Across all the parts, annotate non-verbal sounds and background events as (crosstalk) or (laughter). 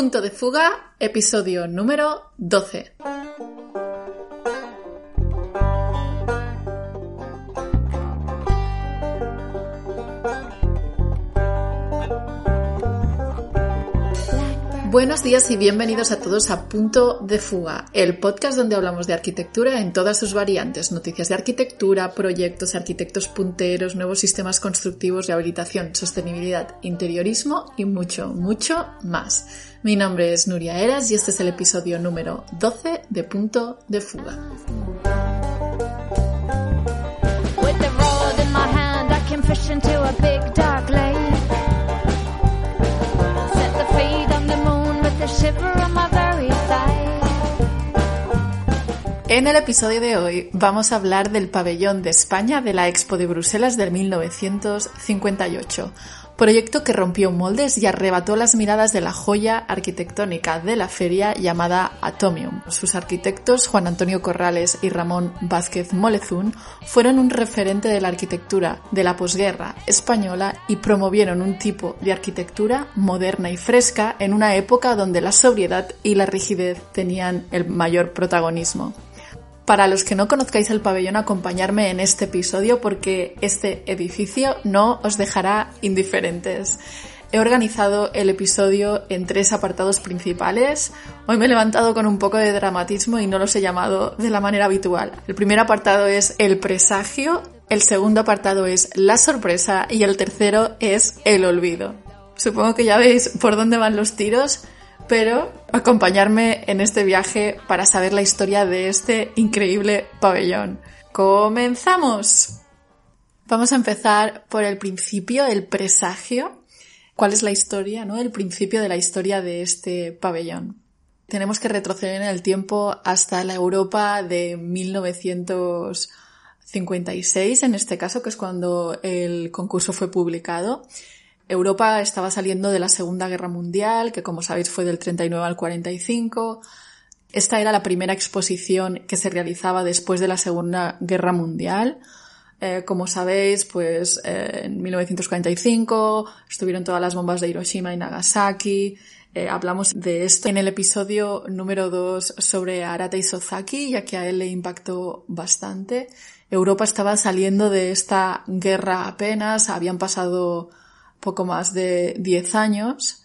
Punto de fuga, episodio número 12. Buenos días y bienvenidos a todos a Punto de Fuga, el podcast donde hablamos de arquitectura en todas sus variantes, noticias de arquitectura, proyectos, arquitectos punteros, nuevos sistemas constructivos, rehabilitación, sostenibilidad, interiorismo y mucho, mucho más. Mi nombre es Nuria Eras y este es el episodio número 12 de Punto de Fuga. En el episodio de hoy vamos a hablar del pabellón de España de la Expo de Bruselas del 1958, proyecto que rompió moldes y arrebató las miradas de la joya arquitectónica de la feria llamada Atomium. Sus arquitectos, Juan Antonio Corrales y Ramón Vázquez Molezún, fueron un referente de la arquitectura de la posguerra española y promovieron un tipo de arquitectura moderna y fresca en una época donde la sobriedad y la rigidez tenían el mayor protagonismo. Para los que no conozcáis el pabellón, acompañarme en este episodio porque este edificio no os dejará indiferentes. He organizado el episodio en tres apartados principales. Hoy me he levantado con un poco de dramatismo y no los he llamado de la manera habitual. El primer apartado es el presagio, el segundo apartado es la sorpresa y el tercero es el olvido. Supongo que ya veis por dónde van los tiros pero acompañarme en este viaje para saber la historia de este increíble pabellón. ¡Comenzamos! Vamos a empezar por el principio, el presagio. ¿Cuál es la historia, no? El principio de la historia de este pabellón. Tenemos que retroceder en el tiempo hasta la Europa de 1956, en este caso, que es cuando el concurso fue publicado. Europa estaba saliendo de la Segunda Guerra Mundial, que como sabéis fue del 39 al 45. Esta era la primera exposición que se realizaba después de la Segunda Guerra Mundial. Eh, como sabéis, pues eh, en 1945 estuvieron todas las bombas de Hiroshima y Nagasaki. Eh, hablamos de esto en el episodio número 2 sobre Arata Isozaki, ya que a él le impactó bastante. Europa estaba saliendo de esta guerra apenas, habían pasado poco más de 10 años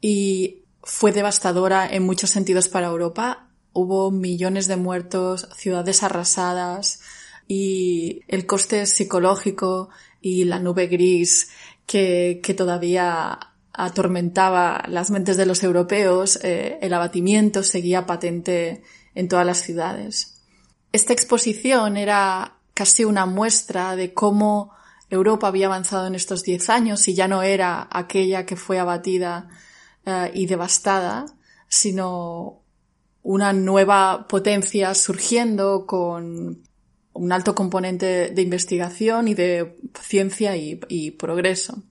y fue devastadora en muchos sentidos para Europa. Hubo millones de muertos, ciudades arrasadas y el coste psicológico y la nube gris que, todavía atormentaba las mentes de los europeos, eh, el abatimiento seguía patente en todas las ciudades. Esta exposición era casi una muestra de cómo Europa había avanzado en estos diez años y ya no era aquella que fue abatida eh, y devastada, sino una nueva potencia surgiendo con un alto componente de investigación y de ciencia y, progreso.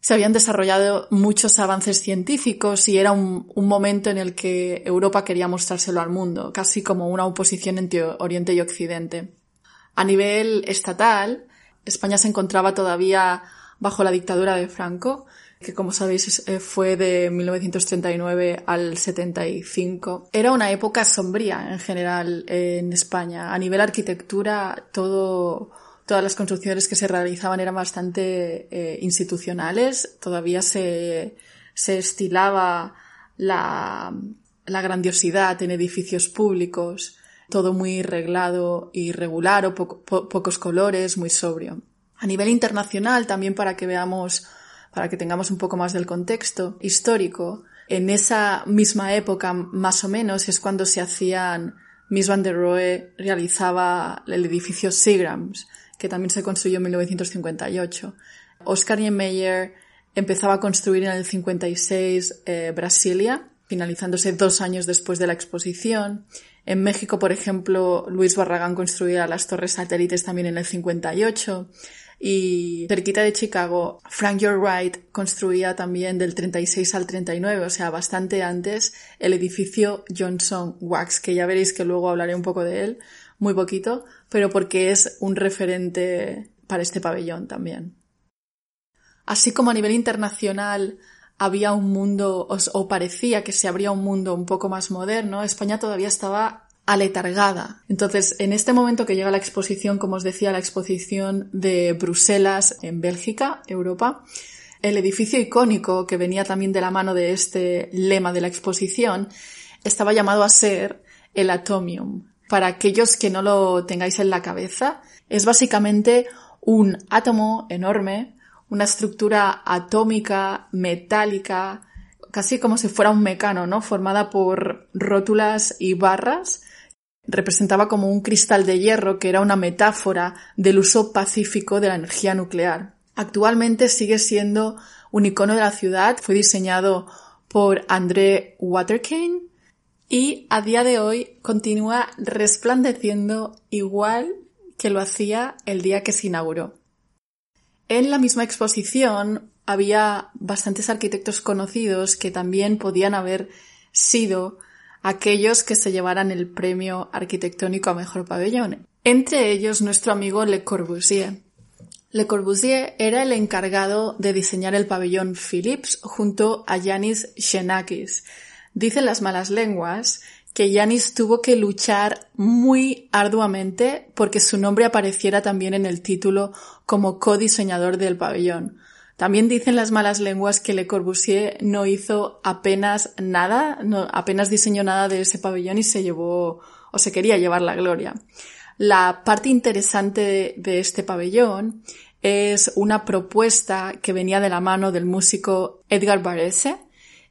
Se habían desarrollado muchos avances científicos y era un, momento en el que Europa quería mostrárselo al mundo, casi como una oposición entre Oriente y Occidente. A nivel estatal, España se encontraba todavía bajo la dictadura de Franco, que como sabéis eh, fue de 1939 al 75. Era una época sombría en general en España. A nivel arquitectura, todas las construcciones que se realizaban eran bastante eh, institucionales. Todavía se, estilaba la, la grandiosidad en edificios públicos todo muy reglado y regular o pocos colores, muy sobrio. A nivel internacional, también para que veamos, para que tengamos un poco más del contexto histórico, en esa misma época, más o menos, es cuando se hacían, Miss Van der Rohe realizaba el edificio Seagrams, que también se construyó en 1958. Oscar Niemeyer empezaba a construir en el 56 eh, Brasilia, finalizándose dos años después de la exposición. En México, por ejemplo, Luis Barragán construía las torres satélites también en el 58. Y cerquita de Chicago, Frank Lloyd Wright construía también del 36 al 39, o sea, bastante antes, el edificio Johnson Wax, que ya veréis que luego hablaré un poco de él, muy poquito, pero porque es un referente para este pabellón también. Así como a nivel internacional había un mundo, o, parecía que se abría un mundo un poco más moderno, España todavía estaba aletargada. Entonces, en este momento que llega la exposición, como os decía, la exposición de Bruselas en Bélgica, Europa, el edificio icónico que venía también de la mano de este lema de la exposición estaba llamado a ser el Atomium. Para aquellos que no lo tengáis en la cabeza, es básicamente un átomo enorme, una estructura atómica, metálica, casi como si fuera un mecano, ¿no? Formada por rótulas y barras. Representaba como un cristal de hierro que era una metáfora del uso pacífico de la energía nuclear. Actualmente sigue siendo un icono de la ciudad, fue diseñado por André Waterkane y a día de hoy continúa resplandeciendo igual que lo hacía el día que se inauguró. En la misma exposición había bastantes arquitectos conocidos que también podían haber sido aquellos que se llevaran el premio arquitectónico a mejor pabellón. Entre ellos nuestro amigo Le Corbusier. Le Corbusier era el encargado de diseñar el pabellón Philips junto a Yanis Xenakis. Dicen las malas lenguas que Yanis tuvo que luchar muy arduamente porque su nombre apareciera también en el título como codiseñador del pabellón. También dicen las malas lenguas que Le Corbusier no hizo apenas nada, apenas diseñó nada de ese pabellón y se llevó o se quería llevar la gloria. La parte interesante de, este pabellón es una propuesta que venía de la mano del músico Edgar Varese,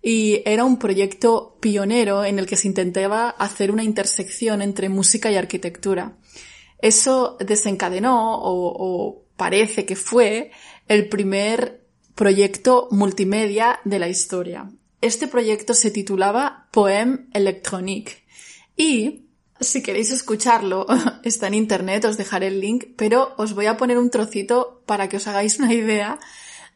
y era un proyecto pionero en el que se intentaba hacer una intersección entre música y arquitectura. Eso desencadenó o, parece que fue el primer proyecto multimedia de la historia. Este proyecto se titulaba Poème électronique y si queréis escucharlo, (laughs) está en internet, os dejaré el link, pero os voy a poner un trocito para que os hagáis una idea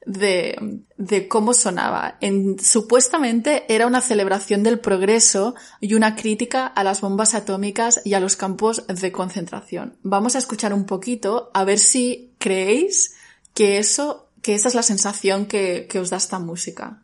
de, de cómo sonaba. En, supuestamente era una celebración del progreso y una crítica a las bombas atómicas y a los campos de concentración. Vamos a escuchar un poquito a ver si creéis que eso, que esa es la sensación que, que os da esta música.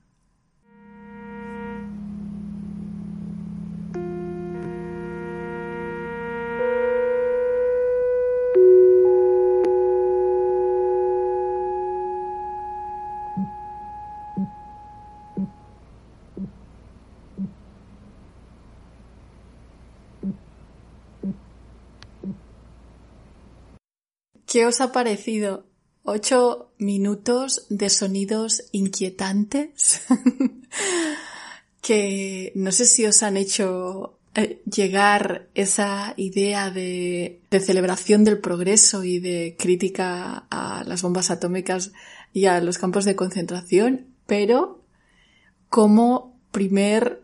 ¿Qué os ha parecido? Ocho minutos de sonidos inquietantes (laughs) que no sé si os han hecho eh, llegar esa idea de, de, celebración del progreso y de crítica a las bombas atómicas y a los campos de concentración, pero como primer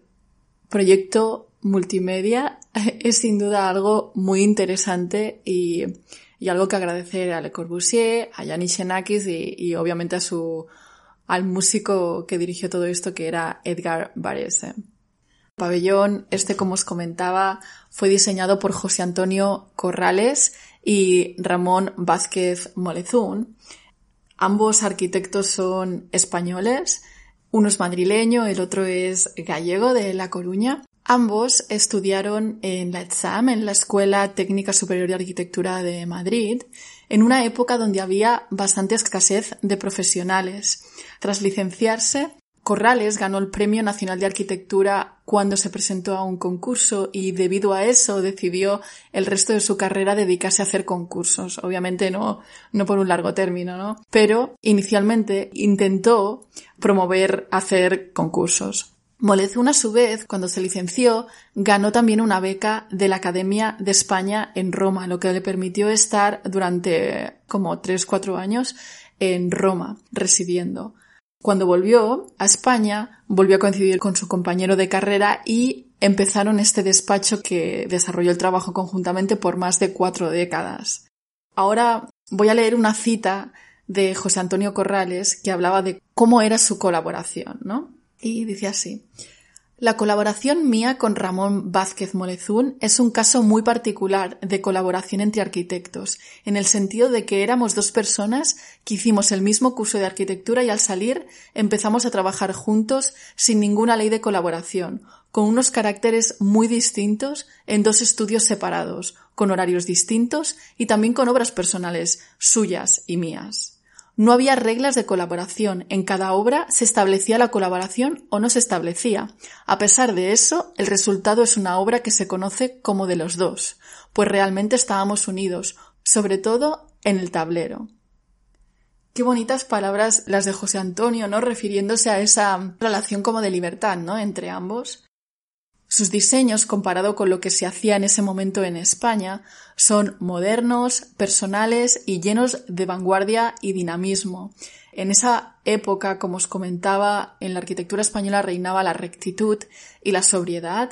proyecto multimedia (laughs) es sin duda algo muy interesante y y algo que agradecer a Le Corbusier, a Yanis Xenakis y, obviamente a su, al músico que dirigió todo esto que era Edgar Varese. El pabellón, este como os comentaba, fue diseñado por José Antonio Corrales y Ramón Vázquez Molezún. Ambos arquitectos son españoles, uno es madrileño, el otro es gallego de La Coruña. Ambos estudiaron en la ETSAM, en la Escuela Técnica Superior de Arquitectura de Madrid, en una época donde había bastante escasez de profesionales. Tras licenciarse, Corrales ganó el Premio Nacional de Arquitectura cuando se presentó a un concurso y debido a eso decidió el resto de su carrera dedicarse a hacer concursos. Obviamente no, no por un largo término, ¿no? Pero inicialmente intentó promover hacer concursos. Molezún, a su vez, cuando se licenció, ganó también una beca de la Academia de España en Roma, lo que le permitió estar durante como tres, cuatro años en Roma, residiendo. Cuando volvió a España, volvió a coincidir con su compañero de carrera y empezaron este despacho que desarrolló el trabajo conjuntamente por más de cuatro décadas. Ahora voy a leer una cita de José Antonio Corrales que hablaba de cómo era su colaboración, ¿no? Y dice así, La colaboración mía con Ramón Vázquez Molezún es un caso muy particular de colaboración entre arquitectos, en el sentido de que éramos dos personas que hicimos el mismo curso de arquitectura y al salir empezamos a trabajar juntos sin ninguna ley de colaboración, con unos caracteres muy distintos en dos estudios separados, con horarios distintos y también con obras personales suyas y mías. No había reglas de colaboración. En cada obra se establecía la colaboración o no se establecía. A pesar de eso, el resultado es una obra que se conoce como de los dos, pues realmente estábamos unidos, sobre todo en el tablero. Qué bonitas palabras las de José Antonio, ¿no? Refiriéndose a esa relación como de libertad, ¿no? Entre ambos. Sus diseños, comparado con lo que se hacía en ese momento en España, son modernos, personales y llenos de vanguardia y dinamismo. En esa época, como os comentaba, en la arquitectura española reinaba la rectitud y la sobriedad.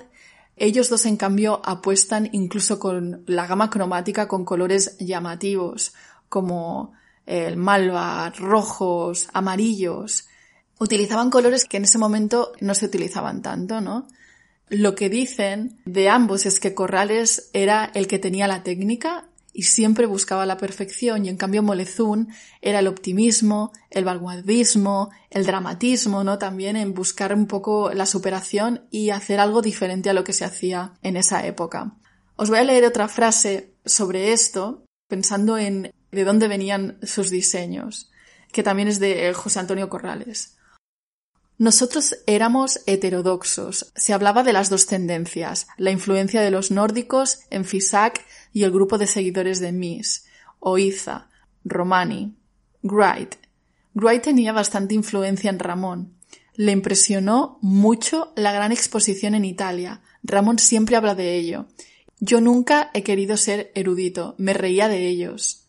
Ellos dos, en cambio, apuestan incluso con la gama cromática con colores llamativos, como el malva, rojos, amarillos. Utilizaban colores que en ese momento no se utilizaban tanto, ¿no? Lo que dicen de ambos es que Corrales era el que tenía la técnica y siempre buscaba la perfección y en cambio Molezún era el optimismo, el vanguardismo, el dramatismo, ¿no? También en buscar un poco la superación y hacer algo diferente a lo que se hacía en esa época. Os voy a leer otra frase sobre esto, pensando en de dónde venían sus diseños, que también es de José Antonio Corrales. Nosotros éramos heterodoxos. Se hablaba de las dos tendencias, la influencia de los nórdicos en Fisac y el grupo de seguidores de Mies, Oiza, Romani, Wright. Wright tenía bastante influencia en Ramón. Le impresionó mucho la gran exposición en Italia. Ramón siempre habla de ello. Yo nunca he querido ser erudito, me reía de ellos.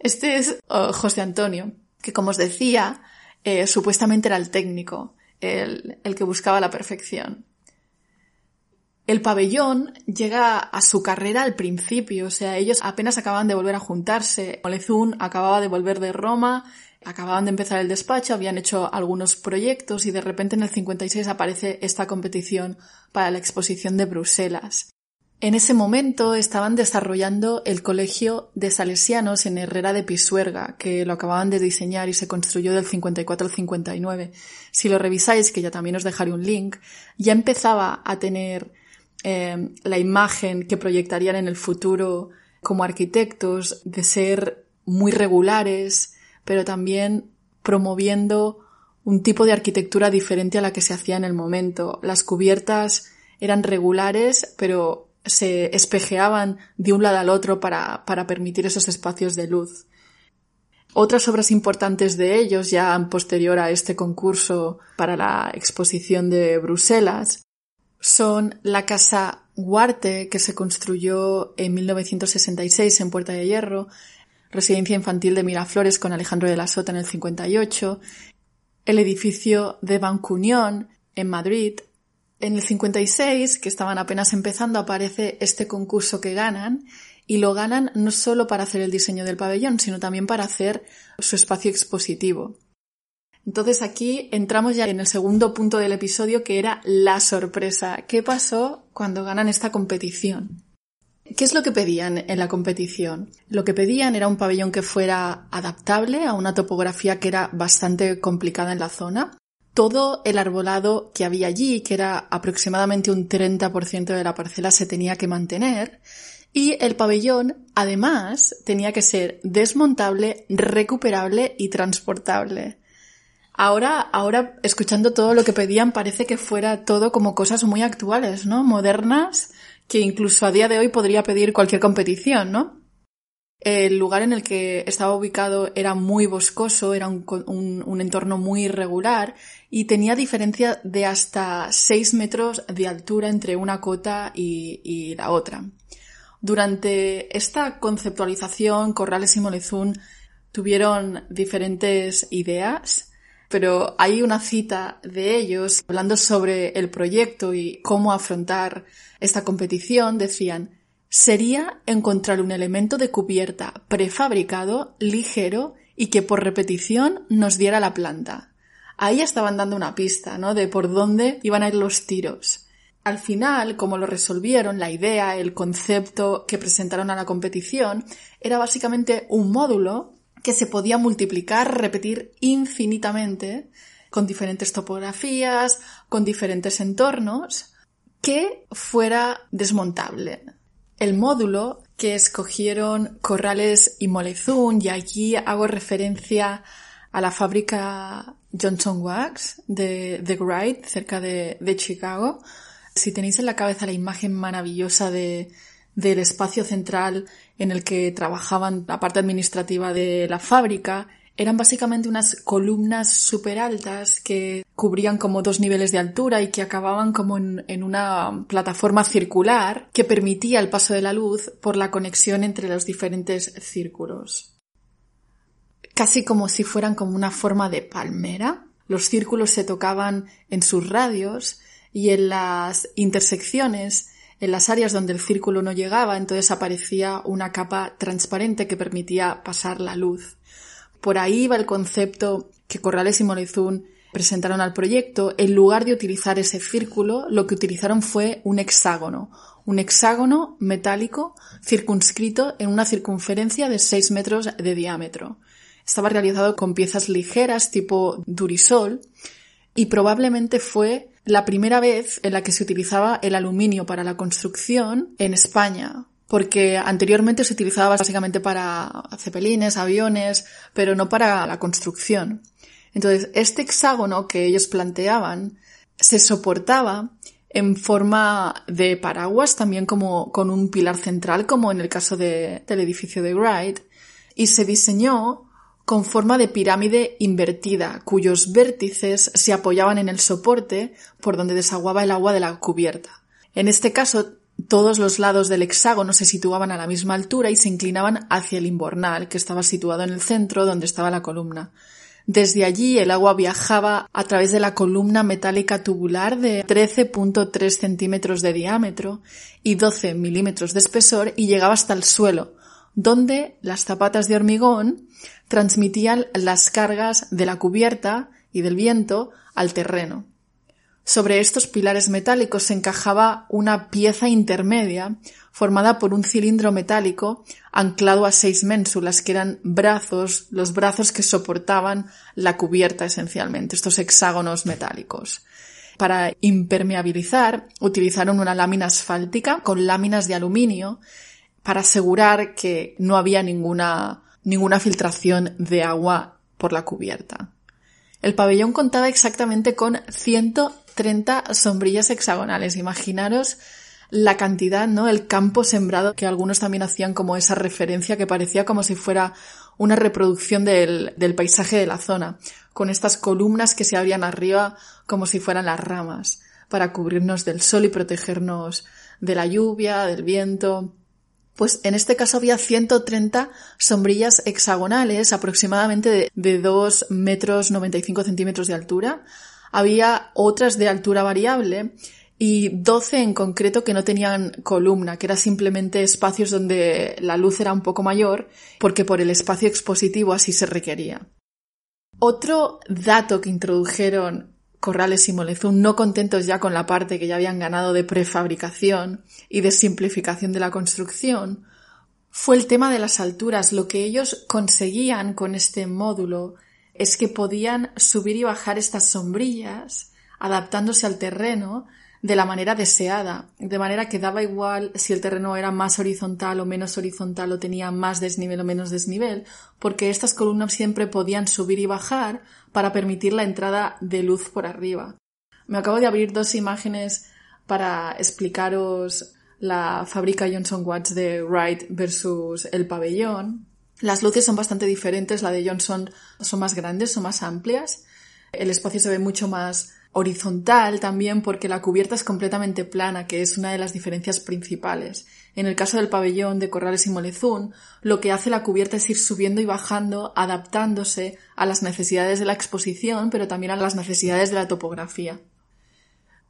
Este es oh, José Antonio, que como os decía, eh, supuestamente era el técnico, el, el que buscaba la perfección. El pabellón llega a su carrera al principio, o sea, ellos apenas acababan de volver a juntarse. Olezún acababa de volver de Roma, acababan de empezar el despacho, habían hecho algunos proyectos y de repente en el 56 aparece esta competición para la exposición de Bruselas. En ese momento estaban desarrollando el Colegio de Salesianos en Herrera de Pisuerga, que lo acababan de diseñar y se construyó del 54 al 59. Si lo revisáis, que ya también os dejaré un link, ya empezaba a tener eh, la imagen que proyectarían en el futuro como arquitectos de ser muy regulares, pero también promoviendo un tipo de arquitectura diferente a la que se hacía en el momento. Las cubiertas eran regulares, pero se espejeaban de un lado al otro para, para permitir esos espacios de luz. Otras obras importantes de ellos, ya posterior a este concurso para la exposición de Bruselas, son la Casa Huarte, que se construyó en 1966 en Puerta de Hierro, residencia infantil de Miraflores con Alejandro de la Sota en el 58, el edificio de Bancunión en Madrid, en el 56, que estaban apenas empezando, aparece este concurso que ganan y lo ganan no solo para hacer el diseño del pabellón, sino también para hacer su espacio expositivo. Entonces aquí entramos ya en el segundo punto del episodio que era la sorpresa. ¿Qué pasó cuando ganan esta competición? ¿Qué es lo que pedían en la competición? Lo que pedían era un pabellón que fuera adaptable a una topografía que era bastante complicada en la zona, todo el arbolado que había allí, que era aproximadamente un 30% de la parcela, se tenía que mantener y el pabellón, además, tenía que ser desmontable, recuperable y transportable. Ahora, ahora, escuchando todo lo que pedían, parece que fuera todo como cosas muy actuales, ¿no? Modernas, que incluso a día de hoy podría pedir cualquier competición, ¿no? El lugar en el que estaba ubicado era muy boscoso, era un, entorno muy irregular y tenía diferencia de hasta 6 metros de altura entre una cota y, y la otra. Durante esta conceptualización, Corrales y Molezún tuvieron diferentes ideas, pero hay una cita de ellos hablando sobre el proyecto y cómo afrontar esta competición. Decían, sería encontrar un elemento de cubierta prefabricado, ligero y que por repetición nos diera la planta. ahí estaban dando una pista, ¿no? De por dónde iban a ir los tiros. Al final, como lo resolvieron, la idea, el concepto que presentaron a la competición era básicamente un módulo que se podía multiplicar, repetir infinitamente, con diferentes topografías, con diferentes entornos, que fuera desmontable. El módulo que escogieron Corrales y Molezún, y aquí hago referencia a la fábrica Johnson Wax de, The Wright, cerca de, Chicago. Si tenéis en la cabeza la imagen maravillosa de, del espacio central en el que trabajaban la parte administrativa de la fábrica, eran básicamente unas columnas súper altas que cubrían como dos niveles de altura y que acababan como en, en, una plataforma circular que permitía el paso de la luz por la conexión entre los diferentes círculos. Casi como si fueran como una forma de palmera. Los círculos se tocaban en sus radios y en las intersecciones, en las áreas donde el círculo no llegaba, entonces aparecía una capa transparente que permitía pasar la luz. Por ahí va el concepto que Corrales y Molezún presentaron al proyecto. En lugar de utilizar ese círculo, lo que utilizaron fue un hexágono, un hexágono metálico circunscrito en una circunferencia de 6 metros de diámetro. Estaba realizado con piezas ligeras tipo durisol y probablemente fue la primera vez en la que se utilizaba el aluminio para la construcción en España, porque anteriormente se utilizaba básicamente para cepelines, aviones, pero no para la construcción. Entonces, este hexágono que ellos planteaban se soportaba en forma de paraguas, también como con un pilar central, como en el caso del edificio de Wright, y se diseñó con forma de pirámide invertida, cuyos vértices se apoyaban en el soporte por donde desaguaba el agua de la cubierta. En este caso, todos los lados del hexágono se situaban a la misma altura y se inclinaban hacia el imbornal, que estaba situado en el centro donde estaba la columna. Desde allí el agua viajaba a través de la columna metálica tubular de 13.3 centímetros de diámetro y 12 milímetros de espesor y llegaba hasta el suelo, donde las zapatas de hormigón transmitían las cargas de la cubierta y del viento al terreno. Sobre estos pilares metálicos se encajaba una pieza intermedia formada por un cilindro metálico anclado a seis ménsulas que eran brazos, los brazos que soportaban la cubierta esencialmente, estos hexágonos metálicos. Para impermeabilizar utilizaron una lámina asfáltica con láminas de aluminio para asegurar que no había ninguna, ninguna filtración de agua por la cubierta. El pabellón contaba exactamente con 130 sombrillas hexagonales. Imaginaros la cantidad, ¿no? El campo sembrado, que algunos también hacían como esa referencia que parecía como si fuera una reproducción del, del paisaje de la zona, con estas columnas que se abrían arriba como si fueran las ramas, para cubrirnos del sol y protegernos de la lluvia, del viento. Pues en este caso había 130 sombrillas hexagonales, aproximadamente de, 2 metros 95 centímetros de altura. Había otras de altura variable y 12 en concreto que no tenían columna, que eran simplemente espacios donde la luz era un poco mayor, porque por el espacio expositivo así se requería. Otro dato que introdujeron Corrales y Molezún, no contentos ya con la parte que ya habían ganado de prefabricación y de simplificación de la construcción, fue el tema de las alturas. Lo que ellos conseguían con este módulo es que podían subir y bajar estas sombrillas adaptándose al terreno de la manera deseada, de manera que daba igual si el terreno era más horizontal o menos horizontal o tenía más desnivel o menos desnivel, porque estas columnas siempre podían subir y bajar para permitir la entrada de luz por arriba. Me acabo de abrir dos imágenes para explicaros la fábrica Johnson Watts de Wright versus el pabellón. Las luces son bastante diferentes, la de Johnson son más grandes, son más amplias. El espacio se ve mucho más horizontal también porque la cubierta es completamente plana, que es una de las diferencias principales. En el caso del pabellón de Corrales y Molezún, lo que hace la cubierta es ir subiendo y bajando, adaptándose a las necesidades de la exposición, pero también a las necesidades de la topografía.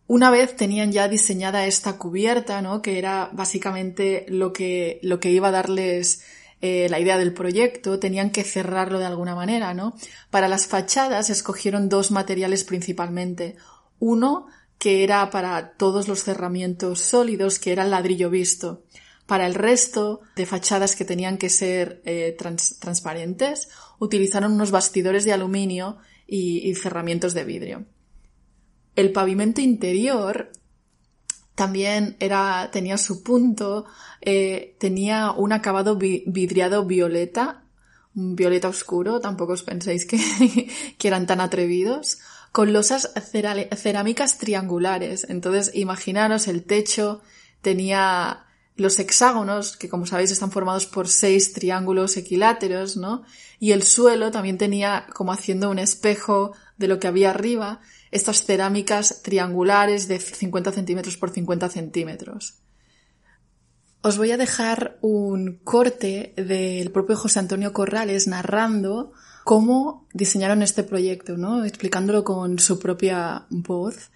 Una vez tenían ya diseñada esta cubierta, ¿no? que era básicamente lo que, lo que iba a darles eh, la idea del proyecto, tenían que cerrarlo de alguna manera, ¿no? Para las fachadas escogieron dos materiales principalmente. Uno, que era para todos los cerramientos sólidos, que era el ladrillo visto. Para el resto de fachadas que tenían que ser eh, transparentes, utilizaron unos bastidores de aluminio y, cerramientos de vidrio. El pavimento interior también era, tenía su punto, eh, tenía un acabado vidriado violeta, un violeta oscuro, tampoco os penséis que, (laughs) que eran tan atrevidos, con losas cerámicas triangulares. Entonces, imaginaros, el techo tenía los hexágonos, que como sabéis están formados por seis triángulos equiláteros, ¿no? Y el suelo también tenía como haciendo un espejo de lo que había arriba, estas cerámicas triangulares de 50 centímetros por 50 centímetros. Os voy a dejar un corte del propio José Antonio Corrales narrando cómo diseñaron este proyecto, ¿no? Explicándolo con su propia voz.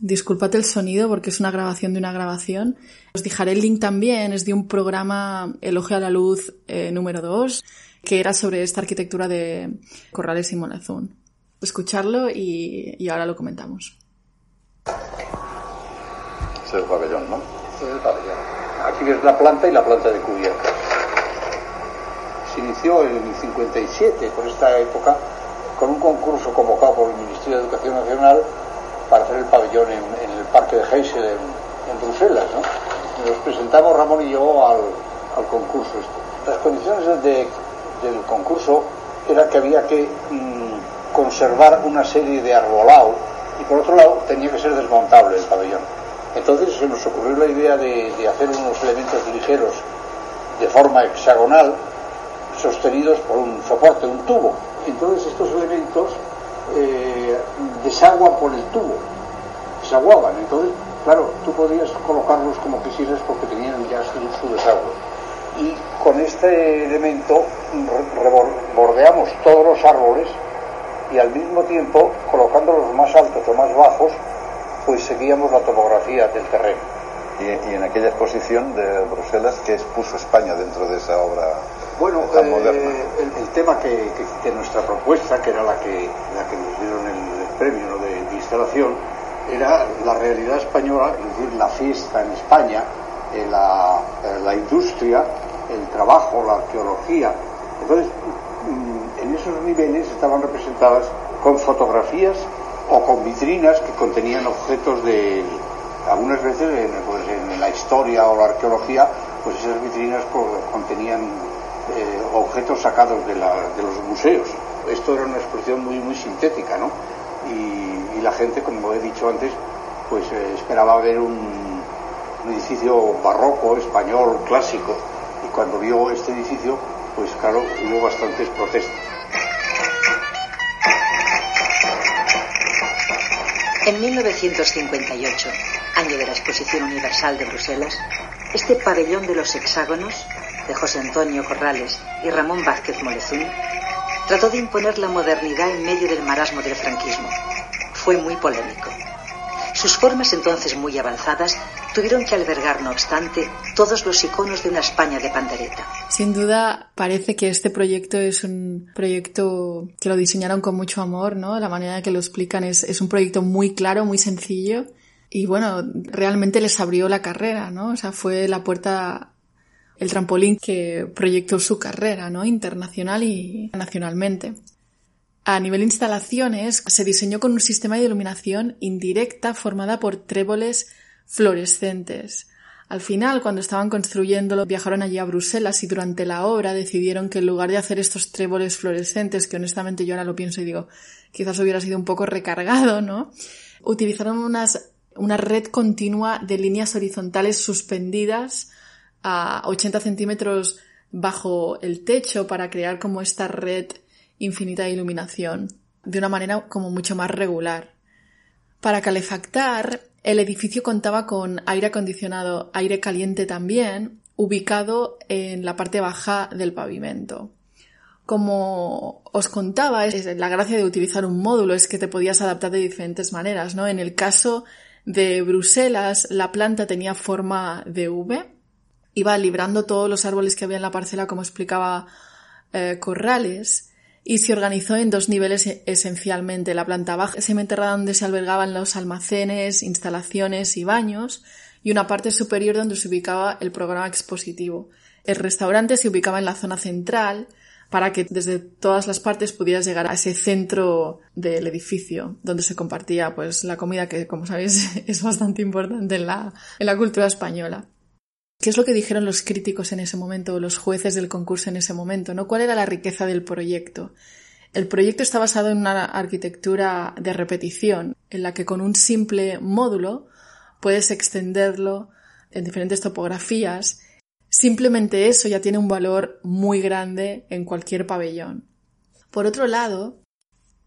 Disculpad el sonido porque es una grabación de una grabación. Os dejaré el link también, es de un programa Elogio a la Luz eh, número 2, que era sobre esta arquitectura de Corrales y Monazún. Escucharlo y, y ahora lo comentamos. Es el pabellón, ¿no? Es el pabellón. Aquí ves la planta y la planta de cubierta. Se inició en el 57, por esta época, con un concurso convocado por el Ministerio de Educación Nacional para hacer el pabellón en, el Parque de Heysel en, Bruselas. ¿no? Nos presentamos Ramón y yo al, concurso. Este. Las condiciones del concurso era que había que mm, conservar una serie de arbolado y por otro lado tenía que ser desmontable el pabellón. Entonces se nos ocurrió la idea de, de hacer unos elementos ligeros de forma hexagonal sostenidos por un soporte, un tubo. Entonces estos elementos eh, desagua por el tubo, desaguaban. Entonces, claro, tú podías colocarlos como quisieras porque tenían ya su, desagüe. Y con este elemento bordeamos todos los árboles y al mismo tiempo, colocándolos más altos o más bajos, pues seguíamos la topografía del terreno. Y, en aquella exposición de Bruselas, ¿qué expuso España dentro de esa obra bueno, eh, el, tema que, que, nuestra propuesta, que era la que, la que nos dieron el, premio de, instalación, era la realidad española, es decir, la fiesta en España, eh, la, eh, la, industria, el trabajo, la arqueología. Entonces, mm, en esos niveles estaban representadas con fotografías o con vitrinas que contenían objetos de, algunas veces en, pues, la historia o la arqueología, pues esas vitrinas contenían eh, objetos sacados de, los museos. Esto era una exposición muy, muy sintética, ¿no? Y, la gente, como he dicho antes, pues eh, esperaba ver un, edificio barroco, español, clásico. Y cuando vio este edificio, pues claro, hubo bastantes protestas. En 1958, año de la Exposición Universal de Bruselas, este pabellón de los hexágonos de José Antonio Corrales y Ramón Vázquez Molezún, trató de imponer la modernidad en medio del marasmo del franquismo. Fue muy polémico. Sus formas entonces muy avanzadas tuvieron que albergar, no obstante, todos los iconos de una España de pandereta. Sin duda, parece que este proyecto es un proyecto que lo diseñaron con mucho amor, ¿no? La manera que lo explican es, es un proyecto muy claro, muy sencillo. Y bueno, realmente les abrió la carrera, ¿no? O sea, fue la puerta el trampolín que proyectó su carrera, ¿no? Internacional y nacionalmente. A nivel instalaciones, se diseñó con un sistema de iluminación indirecta formada por tréboles fluorescentes. Al final, cuando estaban construyéndolo, viajaron allí a Bruselas y durante la obra decidieron que en lugar de hacer estos tréboles fluorescentes, que honestamente yo ahora lo pienso y digo, quizás hubiera sido un poco recargado, ¿no? Utilizaron unas, una red continua de líneas horizontales suspendidas a 80 centímetros bajo el techo para crear como esta red infinita de iluminación de una manera como mucho más regular. Para calefactar, el edificio contaba con aire acondicionado, aire caliente también, ubicado en la parte baja del pavimento. Como os contaba, la gracia de utilizar un módulo es que te podías adaptar de diferentes maneras, ¿no? En el caso de Bruselas, la planta tenía forma de V, iba librando todos los árboles que había en la parcela, como explicaba eh, Corrales, y se organizó en dos niveles e-, esencialmente. La planta baja, semienterrada donde se albergaban los almacenes, instalaciones y baños, y una parte superior donde se ubicaba el programa expositivo. El restaurante se ubicaba en la zona central, para que desde todas las partes pudieras llegar a ese centro del edificio donde se compartía pues la comida que como sabéis (laughs) es bastante importante en la, en la cultura española. ¿Qué es lo que dijeron los críticos en ese momento, los jueces del concurso en ese momento? ¿no? ¿Cuál era la riqueza del proyecto? El proyecto está basado en una arquitectura de repetición, en la que con un simple módulo puedes extenderlo en diferentes topografías Simplemente eso ya tiene un valor muy grande en cualquier pabellón. Por otro lado,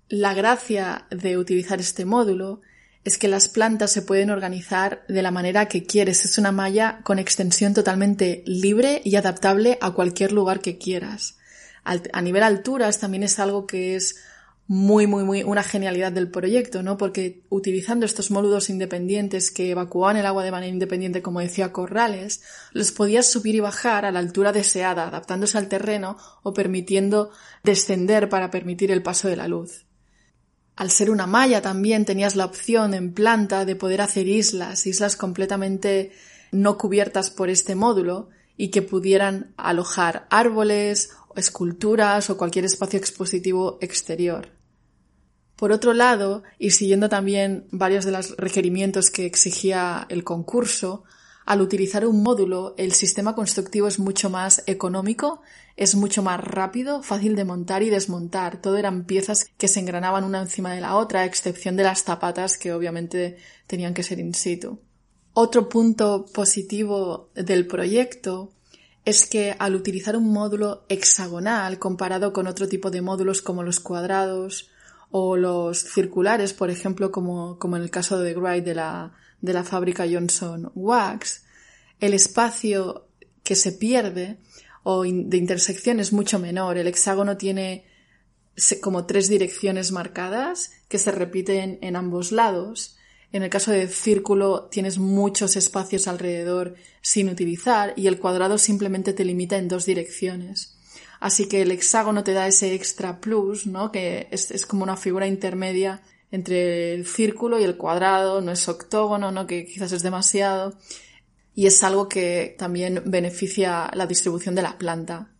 la gracia de utilizar este módulo es que las plantas se pueden organizar de la manera que quieres. Es una malla con extensión totalmente libre y adaptable a cualquier lugar que quieras. A nivel alturas también es algo que es muy, muy, muy una genialidad del proyecto, ¿no? Porque utilizando estos módulos independientes que evacuaban el agua de manera independiente, como decía Corrales, los podías subir y bajar a la altura deseada, adaptándose al terreno o permitiendo descender para permitir el paso de la luz. Al ser una malla también tenías la opción en planta de poder hacer islas, islas completamente no cubiertas por este módulo y que pudieran alojar árboles, esculturas o cualquier espacio expositivo exterior. Por otro lado, y siguiendo también varios de los requerimientos que exigía el concurso, al utilizar un módulo, el sistema constructivo es mucho más económico, es mucho más rápido, fácil de montar y desmontar. Todo eran piezas que se engranaban una encima de la otra, a excepción de las zapatas que obviamente tenían que ser in situ. Otro punto positivo del proyecto es que al utilizar un módulo hexagonal comparado con otro tipo de módulos como los cuadrados o los circulares, por ejemplo, como, como en el caso de Wright de la, de la fábrica Johnson Wax, el espacio que se pierde o de intersección es mucho menor. El hexágono tiene como tres direcciones marcadas que se repiten en ambos lados. En el caso del círculo tienes muchos espacios alrededor sin utilizar y el cuadrado simplemente te limita en dos direcciones. Así que el hexágono te da ese extra plus, ¿no? Que es, como una figura intermedia entre el círculo y el cuadrado, no es octógono, ¿no? Que quizás es demasiado. Y es algo que también beneficia la distribución de la planta.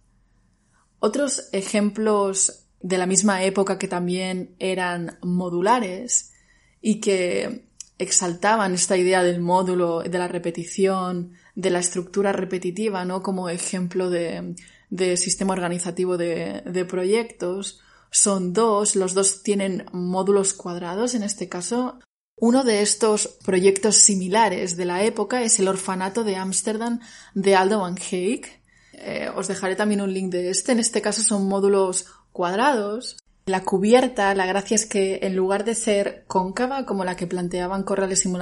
Otros ejemplos de la misma época que también eran modulares y que exaltaban esta idea del módulo, de la repetición, de la estructura repetitiva, ¿no? Como ejemplo de de sistema organizativo de, proyectos son dos, los dos tienen módulos cuadrados en este caso. Uno de estos proyectos similares de la época es el orfanato de Ámsterdam de Aldo van Eyck. Eh, os dejaré también un link de este. En este caso son módulos cuadrados. La cubierta, la gracia es que en lugar de ser cóncava, como la que planteaban Corrales y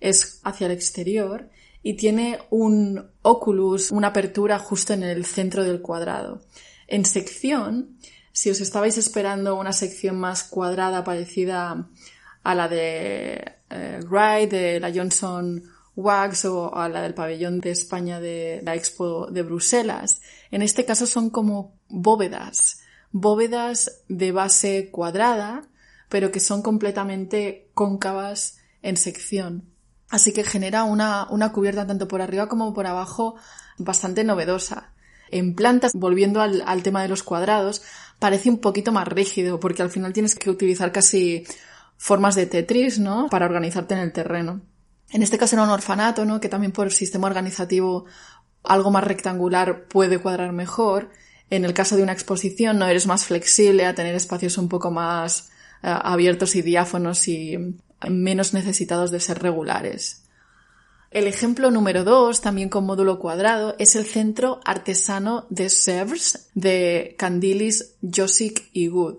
es hacia el exterior y tiene un oculus, una apertura justo en el centro del cuadrado. En sección, si os estabais esperando una sección más cuadrada parecida a la de eh, Wright, de la Johnson Wax o a la del pabellón de España de la Expo de Bruselas, en este caso son como bóvedas, bóvedas de base cuadrada, pero que son completamente cóncavas en sección. Así que genera una, cubierta tanto por arriba como por abajo bastante novedosa. En plantas, volviendo al, tema de los cuadrados, parece un poquito más rígido porque al final tienes que utilizar casi formas de Tetris, ¿no? Para organizarte en el terreno. En este caso era un orfanato, ¿no? Que también por el sistema organizativo algo más rectangular puede cuadrar mejor. En el caso de una exposición no eres más flexible a tener espacios un poco más eh, abiertos y diáfonos y menos necesitados de ser regulares. El ejemplo número dos, también con módulo cuadrado, es el centro artesano de Sèvres de Candilis, Josic y Good.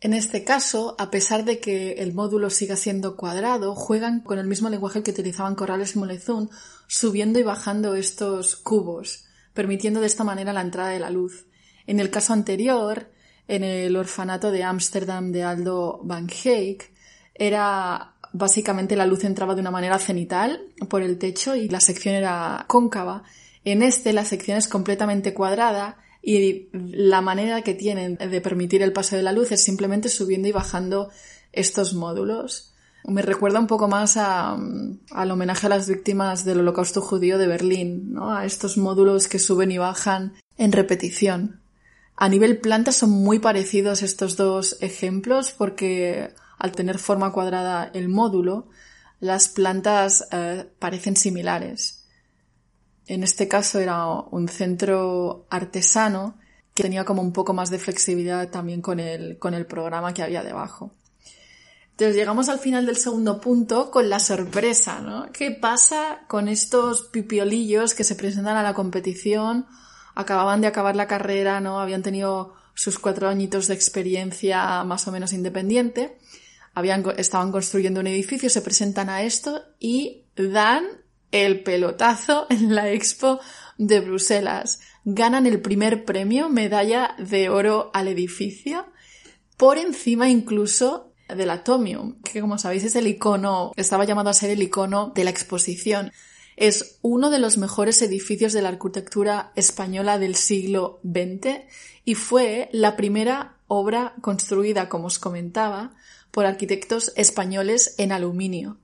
En este caso, a pesar de que el módulo siga siendo cuadrado, juegan con el mismo lenguaje que utilizaban Corrales y Molezún, subiendo y bajando estos cubos, permitiendo de esta manera la entrada de la luz. En el caso anterior, en el orfanato de Ámsterdam de Aldo Van Eyck, era básicamente la luz entraba de una manera cenital por el techo y la sección era cóncava. En este la sección es completamente cuadrada y la manera que tienen de permitir el paso de la luz es simplemente subiendo y bajando estos módulos. Me recuerda un poco más al homenaje a las víctimas del holocausto judío de Berlín, ¿no? a estos módulos que suben y bajan en repetición. A nivel planta son muy parecidos estos dos ejemplos porque al tener forma cuadrada el módulo, las plantas eh, parecen similares. En este caso era un centro artesano que tenía como un poco más de flexibilidad también con el, con el programa que había debajo. Entonces llegamos al final del segundo punto con la sorpresa, ¿no? ¿Qué pasa con estos pipiolillos que se presentan a la competición? Acababan de acabar la carrera, ¿no? Habían tenido sus cuatro añitos de experiencia más o menos independiente. Habían, estaban construyendo un edificio, se presentan a esto y dan el pelotazo (laughs) en la Expo de Bruselas. Ganan el primer premio, medalla de oro al edificio, por encima incluso del Atomium, que como sabéis es el icono, estaba llamado a ser el icono de la exposición. Es uno de los mejores edificios de la arquitectura española del siglo XX y fue la primera obra construida, como os comentaba, por arquitectos españoles en aluminio.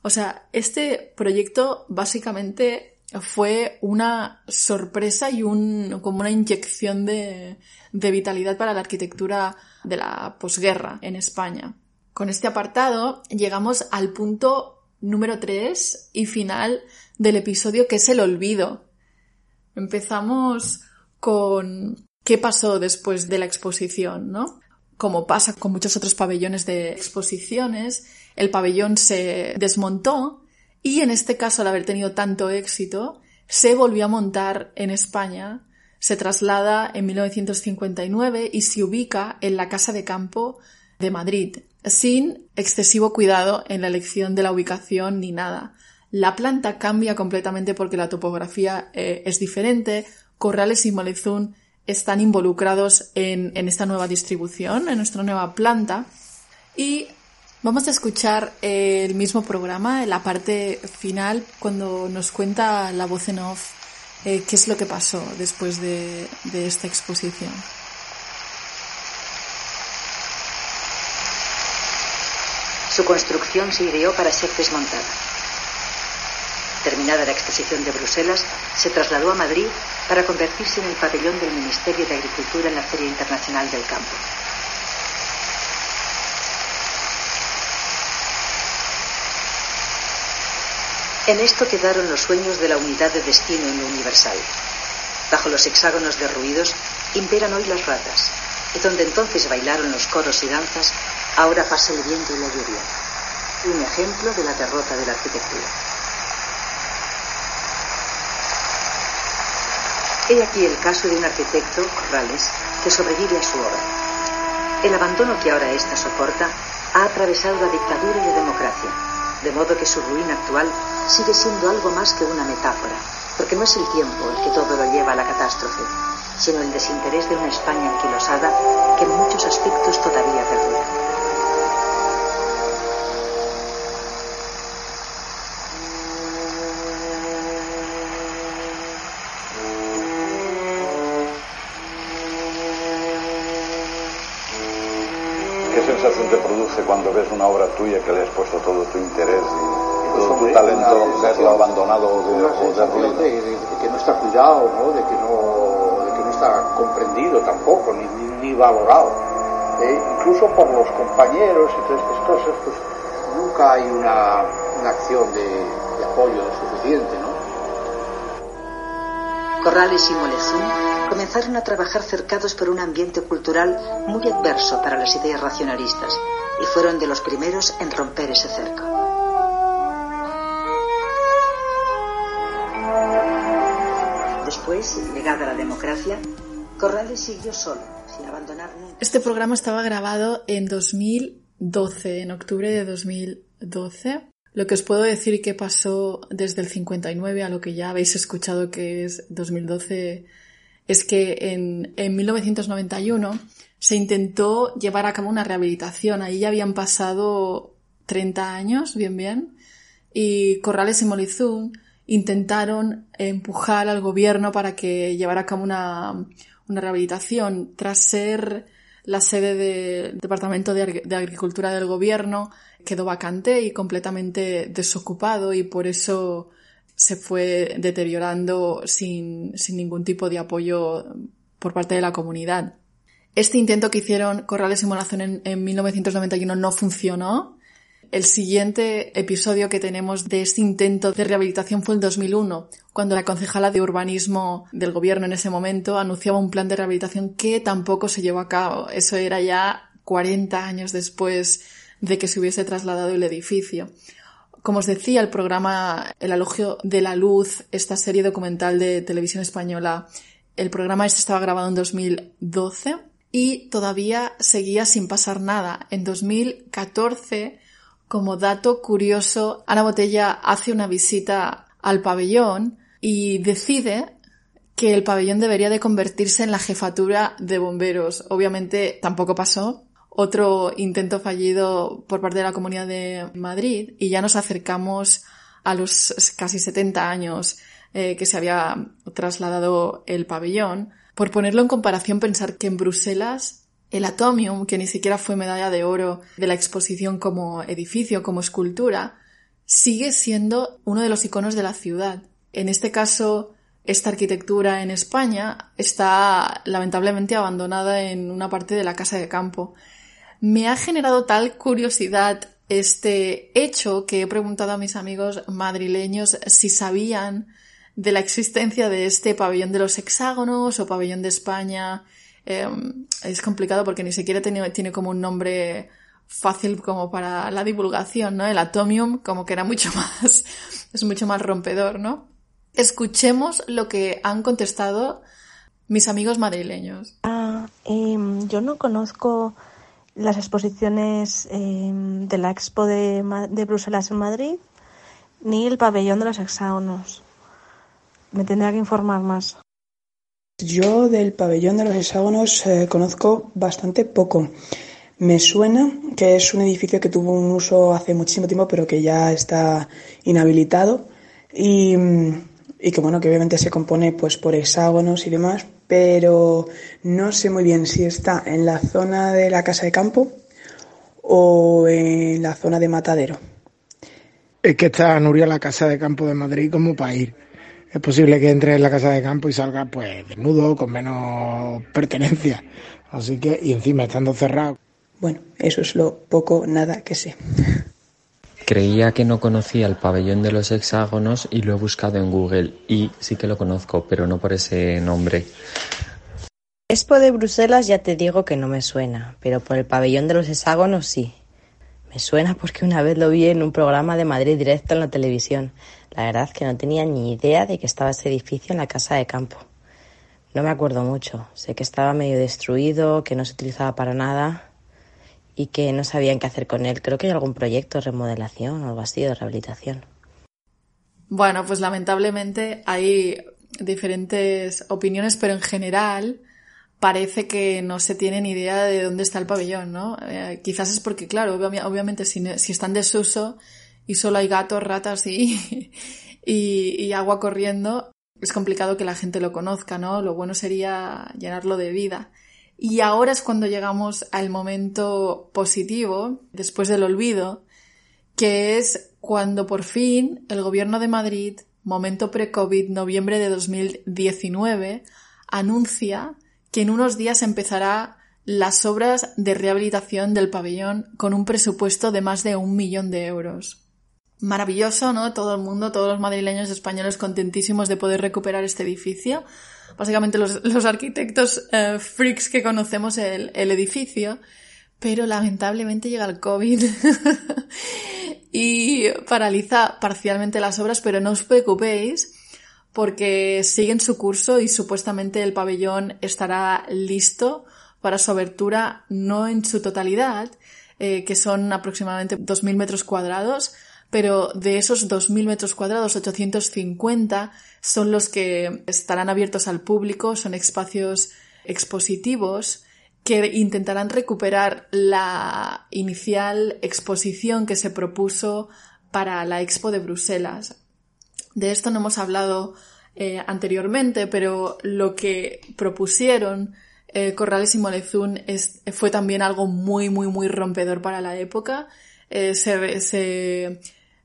O sea, este proyecto básicamente fue una sorpresa y un, como una inyección de, de vitalidad para la arquitectura de la posguerra en España. Con este apartado llegamos al punto número 3 y final del episodio que es el olvido. Empezamos con qué pasó después de la exposición, ¿no? Como pasa con muchos otros pabellones de exposiciones, el pabellón se desmontó y en este caso, al haber tenido tanto éxito, se volvió a montar en España, se traslada en 1959 y se ubica en la Casa de Campo de Madrid, sin excesivo cuidado en la elección de la ubicación ni nada. La planta cambia completamente porque la topografía eh, es diferente. Corrales y Molezún están involucrados en, esta nueva distribución, en nuestra nueva planta. Y Vamos a escuchar el mismo programa, en la parte final, cuando nos cuenta la voz en off eh, qué es lo que pasó después de, de esta exposición. Su construcción se ideó para ser desmontada. Terminada la exposición de Bruselas, se trasladó a Madrid para convertirse en el pabellón del Ministerio de Agricultura en la Feria Internacional del Campo. En esto quedaron los sueños de la unidad de destino en lo universal. Bajo los hexágonos derruidos imperan hoy las ratas, y donde entonces bailaron los coros y danzas, ahora pasa el viento y la lluvia. Un ejemplo de la derrota de la arquitectura. He aquí el caso de un arquitecto, Corrales, que sobrevive a su obra. El abandono que ahora ésta soporta ha atravesado la dictadura y la democracia, de modo que su ruina actual sigue siendo algo más que una metáfora, porque no es el tiempo el que todo lo lleva a la catástrofe, sino el desinterés de una España anquilosada que en muchos aspectos todavía perdura. Sensación te produce cuando ves una obra tuya que le has puesto todo tu interés y, todo tu talento, verlo abandonado o de, o derruido? de, que no está cuidado, ¿no? De, que no, de que no está comprendido tampoco, ni, ni- ni valorado. ¿eh? Incluso por los compañeros y todas estas cosas, pues nunca hay una, una acción de, apoyo suficiente. Corrales y Molezún comenzaron a trabajar cercados por un ambiente cultural muy adverso para las ideas racionalistas y fueron de los primeros en romper ese cerco. Después, llegada la democracia, Corrales siguió solo, sin abandonar nunca. Este programa estaba grabado en 2012, en octubre de 2012. Lo que os puedo decir que pasó desde el 59 a lo que ya habéis escuchado que es 2012 es que en, en 1991 se intentó llevar a cabo una rehabilitación. Ahí ya habían pasado 30 años, bien bien, y Corrales y Molizún intentaron empujar al gobierno para que llevara a cabo una, una rehabilitación. Tras ser la sede del Departamento de, Agricultura del Gobierno, quedó vacante y completamente desocupado y por eso se fue deteriorando sin, sin ningún tipo de apoyo por parte de la comunidad. Este intento que hicieron Corrales y Molazón en, en 1991 no funcionó el siguiente episodio que tenemos de este intento de rehabilitación fue en 2001, cuando la concejala de urbanismo del gobierno en ese momento anunciaba un plan de rehabilitación que tampoco se llevó a cabo. Eso era ya 40 años después de que se hubiese trasladado el edificio. Como os decía, el programa El Alogio de la Luz, esta serie documental de televisión española, el programa este estaba grabado en 2012 y todavía seguía sin pasar nada. En 2014 como dato curioso, Ana Botella hace una visita al pabellón y decide que el pabellón debería de convertirse en la jefatura de bomberos. Obviamente tampoco pasó. Otro intento fallido por parte de la Comunidad de Madrid y ya nos acercamos a los casi 70 años eh, que se había trasladado el pabellón. Por ponerlo en comparación, pensar que en Bruselas el Atomium, que ni siquiera fue medalla de oro de la exposición como edificio, como escultura, sigue siendo uno de los iconos de la ciudad. En este caso, esta arquitectura en España está lamentablemente abandonada en una parte de la casa de campo. Me ha generado tal curiosidad este hecho que he preguntado a mis amigos madrileños si sabían de la existencia de este pabellón de los hexágonos o pabellón de España Em, es complicado porque ni siquiera tiene, como un nombre fácil como para la divulgación, ¿no? El Atomium como que era mucho (laughs) más, es mucho más rompedor, ¿no? Escuchemos lo que han contestado mis amigos madrileños. Ah, em, yo no conozco las exposiciones em, de la Expo de, de, Bruselas en Madrid ni el pabellón de los hexágonos. Me tendría que informar más. Yo del pabellón de los hexágonos eh, conozco bastante poco. Me suena que es un edificio que tuvo un uso hace muchísimo tiempo, pero que ya está inhabilitado y, que bueno, que obviamente se compone pues por hexágonos y demás, pero no sé muy bien si está en la zona de la casa de campo o en la zona de matadero. Es que está Nuria la casa de campo de Madrid como para ir es posible que entre en la casa de campo y salga pues desnudo, con menos pertenencia. Así que, y encima estando cerrado. Bueno, eso es lo poco, nada que sé. Creía que no conocía el pabellón de los hexágonos y lo he buscado en Google y sí que lo conozco, pero no por ese nombre. Expo de Bruselas ya te digo que no me suena, pero por el pabellón de los hexágonos sí. Me suena porque una vez lo vi en un programa de Madrid directo en la televisión. La verdad es que no tenía ni idea de que estaba ese edificio en la casa de campo. No me acuerdo mucho. Sé que estaba medio destruido, que no se utilizaba para nada y que no sabían qué hacer con él. Creo que hay algún proyecto de remodelación o algo así, de rehabilitación. Bueno, pues lamentablemente hay diferentes opiniones, pero en general parece que no se tiene ni idea de dónde está el pabellón, ¿no? Eh, quizás es porque, claro, obviamente si, si está en desuso y solo hay gatos, ratas (laughs) y, y, agua corriendo, es complicado que la gente lo conozca, ¿no? Lo bueno sería llenarlo de vida. Y ahora es cuando llegamos al momento positivo, después del olvido, que es cuando por fin el gobierno de Madrid, momento pre-COVID, noviembre de 2019, anuncia que en unos días empezará las obras de rehabilitación del pabellón con un presupuesto de más de un millón de euros maravilloso, ¿no? Todo el mundo, todos los madrileños españoles contentísimos de poder recuperar este edificio. Básicamente los, (laughs) los arquitectos eh, freaks que conocemos el, el edificio, pero lamentablemente llega el COVID (laughs) y paraliza parcialmente las obras, pero no os preocupéis porque siguen su curso y supuestamente el pabellón estará listo para su abertura no en su totalidad, eh, que son aproximadamente 2.000 metros cuadrados, pero de esos 2.000 metros cuadrados, 850 son los que estarán abiertos al público, son espacios expositivos que intentarán recuperar la inicial exposición que se propuso para la Expo de Bruselas. De esto no hemos hablado eh, anteriormente, pero lo que propusieron eh, Corrales y Molezún fue también algo muy, muy, muy rompedor para la época. Eh, se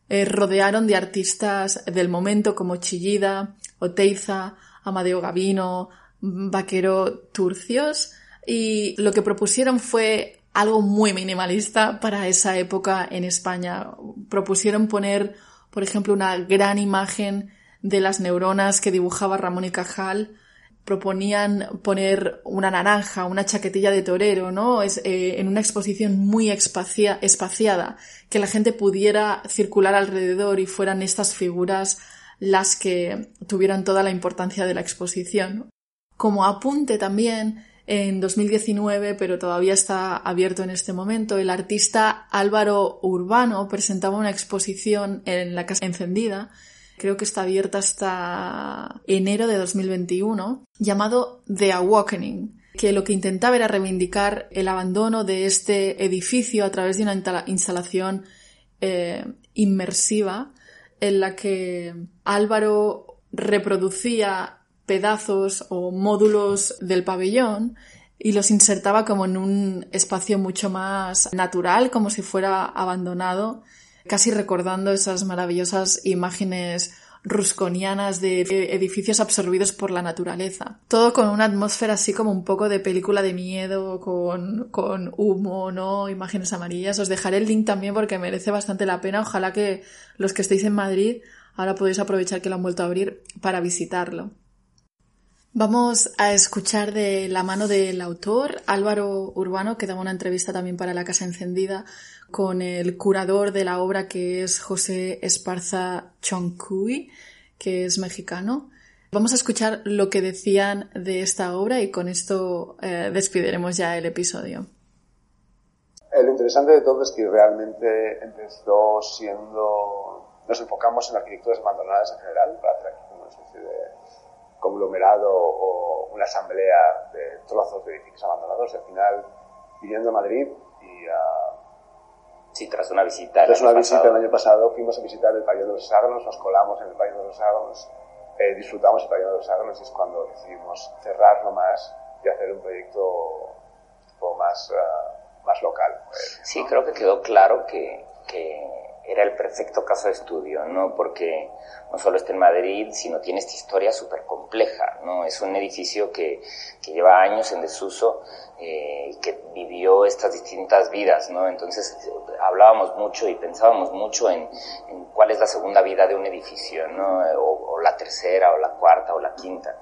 rodearon de artistas del momento como Chillida, Oteiza, Amadeo Gavino, Vaquero Turcios, y lo que propusieron fue algo muy minimalista para esa época en España. Propusieron poner, por ejemplo, una gran imagen de las neuronas que dibujaba Ramón y Cajal. Proponían poner una naranja, una chaquetilla de torero, ¿no? Es, eh, en una exposición muy espaciada, que la gente pudiera circular alrededor y fueran estas figuras las que tuvieran toda la importancia de la exposición. Como apunte también, en 2019, pero todavía está abierto en este momento, el artista Álvaro Urbano presentaba una exposición en la Casa Encendida, creo que está abierta hasta enero de 2021, llamado The Awakening, que lo que intentaba era reivindicar el abandono de este edificio a través de una instalación eh, inmersiva en la que Álvaro reproducía pedazos o módulos del pabellón y los insertaba como en un espacio mucho más natural, como si fuera abandonado, casi recordando esas maravillosas imágenes rusconianas de edificios absorbidos por la naturaleza. Todo con una atmósfera así como un poco de película de miedo, con, con humo, ¿no? Imágenes amarillas. Os dejaré el link también porque merece bastante la pena. Ojalá que los que estéis en Madrid ahora podéis aprovechar que lo han vuelto a abrir para visitarlo. Vamos a escuchar de la mano del autor, Álvaro Urbano, que daba una entrevista también para La Casa Encendida con el curador de la obra que es José Esparza Choncuy, que es mexicano. Vamos a escuchar lo que decían de esta obra y con esto eh, despidiremos ya el episodio. Lo interesante de todo es que realmente empezó siendo... Nos enfocamos en arquitecturas abandonadas en general, para hacer aquí una especie de conglomerado o una asamblea de trozos de edificios abandonados. Y al final, viniendo a Madrid y a... Sí, tras una visita. Tras una visita el año pasado fuimos a visitar el Pabellón de los Hexágonos, nos colamos en el Pabellón de los Hexágonos, eh, disfrutamos el Pabellón de los Hexágonos y es cuando decidimos cerrarlo más y hacer un proyecto más, uh, más local. Sí, creo que quedó claro que, que era el perfecto caso de estudio, ¿no? Porque no solo está en Madrid, sino tiene esta historia súper compleja, ¿no? Es un edificio que, que lleva años en desuso eh, y que vivió estas distintas vidas, ¿no? Entonces hablábamos mucho y pensábamos mucho en, en cuál es la segunda vida de un edificio, ¿no? O, la tercera, o la cuarta, o la quinta.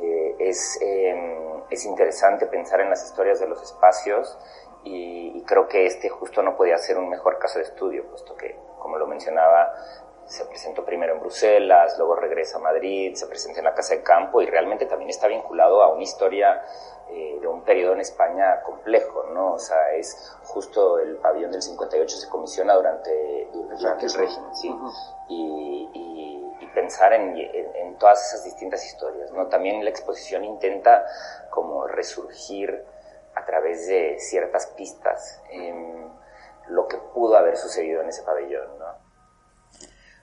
Eh, es, em, es interesante pensar en las historias de los espacios y, creo que este justo no podía ser un mejor caso de estudio, puesto que, como lo mencionaba, se presentó primero en Bruselas, luego regresa a Madrid, se presenta en la Casa de Campo y realmente también está vinculado a una historia eh, de un periodo en España complejo, ¿no? O sea, es justo el pabellón del 58 se comisiona durante, durante el régimen, ¿sí? y, y, pensar en, en, en, todas esas distintas historias, ¿no? También la exposición intenta como resurgir a través de ciertas pistas en lo que pudo haber sucedido en ese pabellón, ¿no?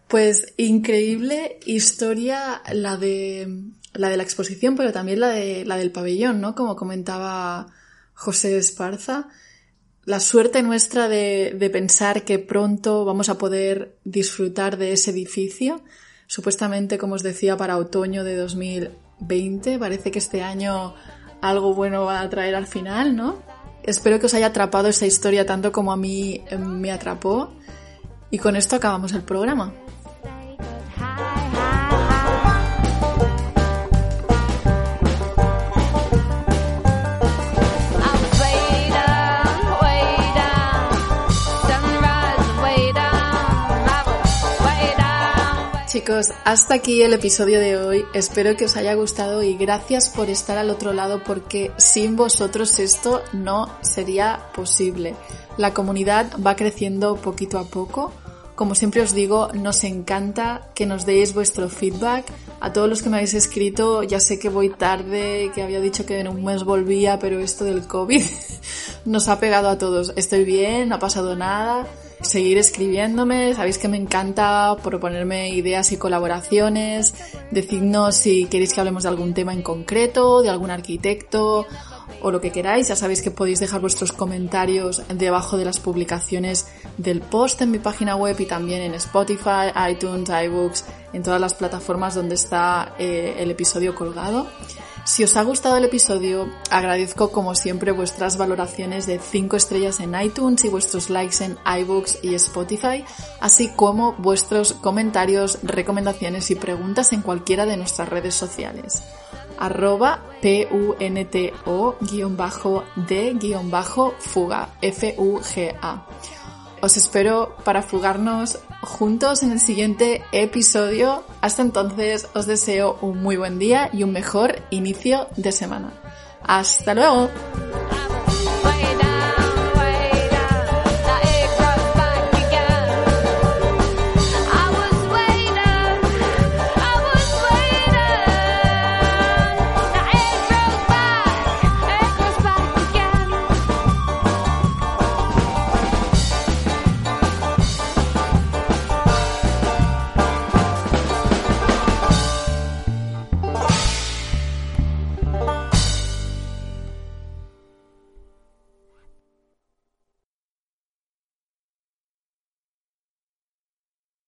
Pues increíble historia la de la de la exposición, pero también la de la del pabellón, ¿no? Como comentaba José Esparza. La suerte nuestra de, de pensar que pronto vamos a poder disfrutar de ese edificio. Supuestamente, como os decía, para otoño de 2020. Parece que este año algo bueno va a traer al final, ¿no? Espero que os haya atrapado esa historia tanto como a mí eh, me atrapó. Y con esto acabamos el programa. Chicos, hasta aquí el episodio de hoy. Espero que os haya gustado y gracias por estar al otro lado porque sin vosotros esto no sería posible. La comunidad va creciendo poquito a poco. Como siempre os digo, nos encanta que nos deis vuestro feedback. A todos los que me habéis escrito, ya sé que voy tarde, que había dicho que en un mes volvía, pero esto del COVID (laughs) nos ha pegado a todos. Estoy bien, no ha pasado nada seguir escribiéndome, sabéis que me encanta proponerme ideas y colaboraciones, decidnos si queréis que hablemos de algún tema en concreto, de algún arquitecto o lo que queráis. Ya sabéis que podéis dejar vuestros comentarios debajo de las publicaciones del post en mi página web y también en Spotify, iTunes, iBooks, en todas las plataformas donde está eh, el episodio colgado. Si os ha gustado el episodio, agradezco como siempre vuestras valoraciones de 5 estrellas en iTunes y vuestros likes en iBooks y Spotify, así como vuestros comentarios, recomendaciones y preguntas en cualquiera de nuestras redes sociales arroba punto-d-fuga, F-U-G-A. Os espero para fugarnos juntos en el siguiente episodio. Hasta entonces os deseo un muy buen día y un mejor inicio de semana. ¡Hasta luego!